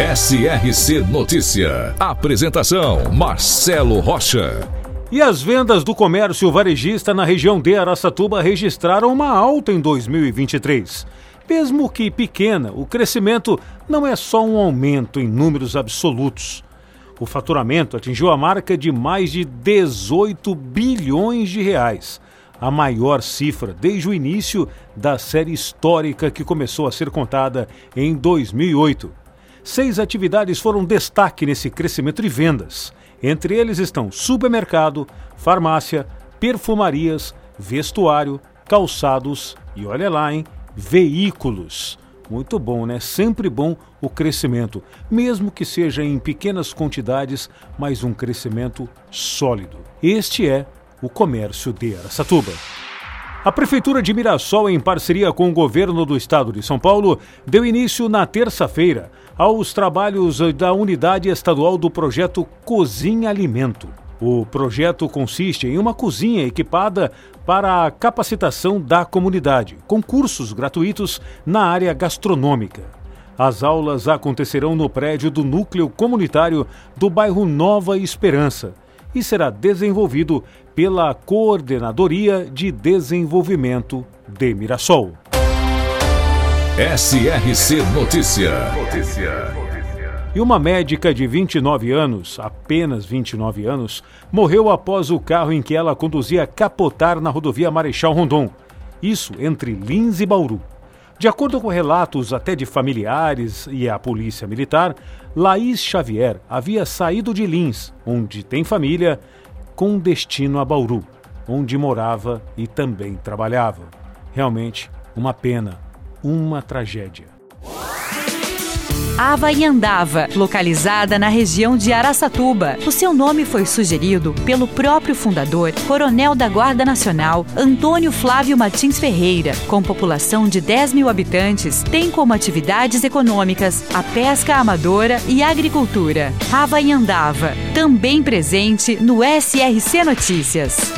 SRC Notícia. Apresentação: Marcelo Rocha. E as vendas do comércio varejista na região de Araçatuba registraram uma alta em 2023. Mesmo que pequena, o crescimento não é só um aumento em números absolutos. O faturamento atingiu a marca de mais de 18 bilhões de reais, a maior cifra desde o início da série histórica que começou a ser contada em 2008. Seis atividades foram destaque nesse crescimento de vendas. Entre eles estão supermercado, farmácia, perfumarias, vestuário, calçados e olha lá, hein, veículos. Muito bom, né? Sempre bom o crescimento, mesmo que seja em pequenas quantidades, mas um crescimento sólido. Este é o comércio de Aracatuba. A Prefeitura de Mirassol, em parceria com o governo do estado de São Paulo, deu início na terça-feira aos trabalhos da unidade estadual do projeto Cozinha Alimento. O projeto consiste em uma cozinha equipada para a capacitação da comunidade, com cursos gratuitos na área gastronômica. As aulas acontecerão no prédio do Núcleo Comunitário do bairro Nova Esperança e será desenvolvido pela Coordenadoria de Desenvolvimento de Mirassol. SRC Notícia. Notícia. E uma médica de 29 anos, apenas 29 anos, morreu após o carro em que ela conduzia capotar na rodovia Marechal Rondon. Isso entre Lins e Bauru. De acordo com relatos até de familiares e a polícia militar, Laís Xavier havia saído de Lins, onde tem família, com destino a Bauru, onde morava e também trabalhava. Realmente, uma pena, uma tragédia. Avaiandava, localizada na região de Araçatuba. O seu nome foi sugerido pelo próprio fundador, coronel da Guarda Nacional, Antônio Flávio Martins Ferreira. Com população de 10 mil habitantes, tem como atividades econômicas a pesca amadora e agricultura. Avaiandava, também presente no SRC Notícias.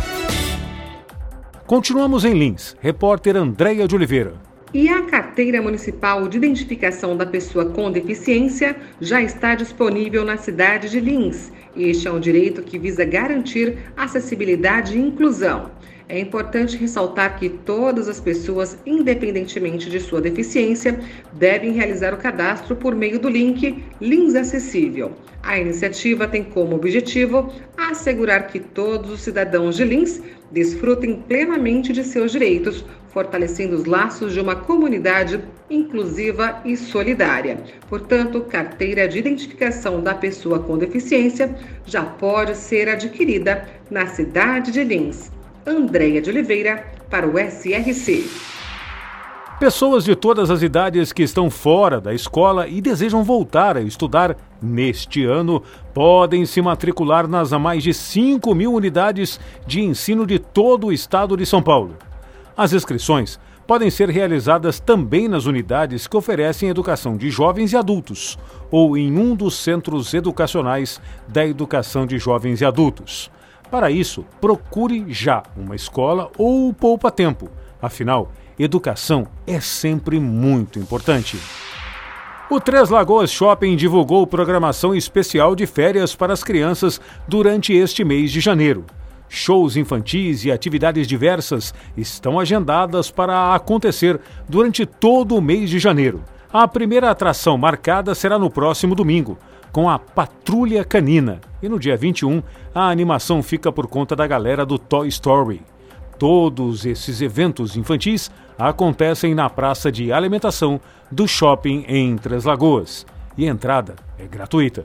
Continuamos em Lins. Repórter Andréia de Oliveira. E a Carteira Municipal de Identificação da Pessoa com Deficiência já está disponível na cidade de Lins. Este é um direito que visa garantir acessibilidade e inclusão. É importante ressaltar que todas as pessoas, independentemente de sua deficiência, devem realizar o cadastro por meio do link Lins Acessível. A iniciativa tem como objetivo assegurar que todos os cidadãos de Lins desfrutem plenamente de seus direitos, fortalecendo os laços de uma comunidade inclusiva e solidária. Portanto, carteira de identificação da pessoa com deficiência já pode ser adquirida na cidade de Lins. Andréia de Oliveira, para o SRC. Pessoas de todas as idades que estão fora da escola e desejam voltar a estudar neste ano podem se matricular nas mais de 5 mil unidades de ensino de todo o estado de São Paulo. As inscrições podem ser realizadas também nas unidades que oferecem educação de jovens e adultos, ou em um dos centros educacionais da educação de jovens e adultos. Para isso, procure já uma escola ou poupa tempo. Afinal, educação é sempre muito importante. O Três Lagoas Shopping divulgou programação especial de férias para as crianças durante este mês de janeiro. Shows infantis e atividades diversas estão agendadas para acontecer durante todo o mês de janeiro. A primeira atração marcada será no próximo domingo, com a Patrulha Canina. E no dia 21, a animação fica por conta da galera do Toy Story. Todos esses eventos infantis acontecem na praça de alimentação do shopping em Três Lagoas. E a entrada é gratuita.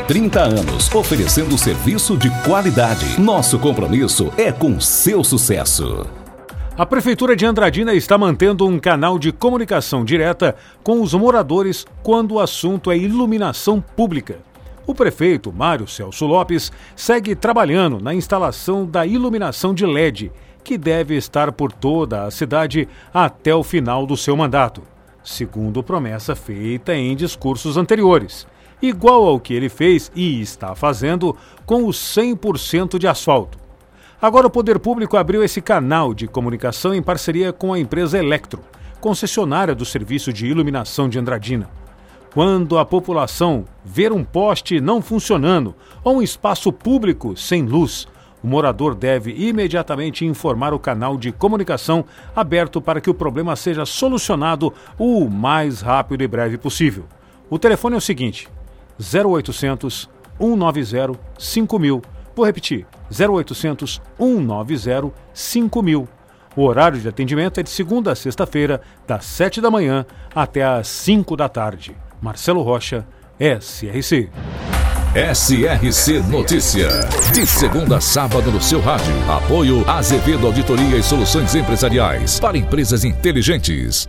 30 anos, oferecendo serviço de qualidade. Nosso compromisso é com seu sucesso. A Prefeitura de Andradina está mantendo um canal de comunicação direta com os moradores quando o assunto é iluminação pública. O prefeito, Mário Celso Lopes, segue trabalhando na instalação da iluminação de LED, que deve estar por toda a cidade até o final do seu mandato, segundo promessa feita em discursos anteriores igual ao que ele fez e está fazendo com os 100% de asfalto. Agora o Poder Público abriu esse canal de comunicação em parceria com a empresa Electro, concessionária do serviço de iluminação de Andradina. Quando a população ver um poste não funcionando ou um espaço público sem luz, o morador deve imediatamente informar o canal de comunicação aberto para que o problema seja solucionado o mais rápido e breve possível. O telefone é o seguinte: 0800 190 5000. Vou repetir: 0800 190 5000. O horário de atendimento é de segunda a sexta-feira, das 7 da manhã até às 5 da tarde. Marcelo Rocha, SRC. SRC Notícia. De segunda a sábado no seu rádio. Apoio Azevedo Auditoria e Soluções Empresariais para empresas inteligentes.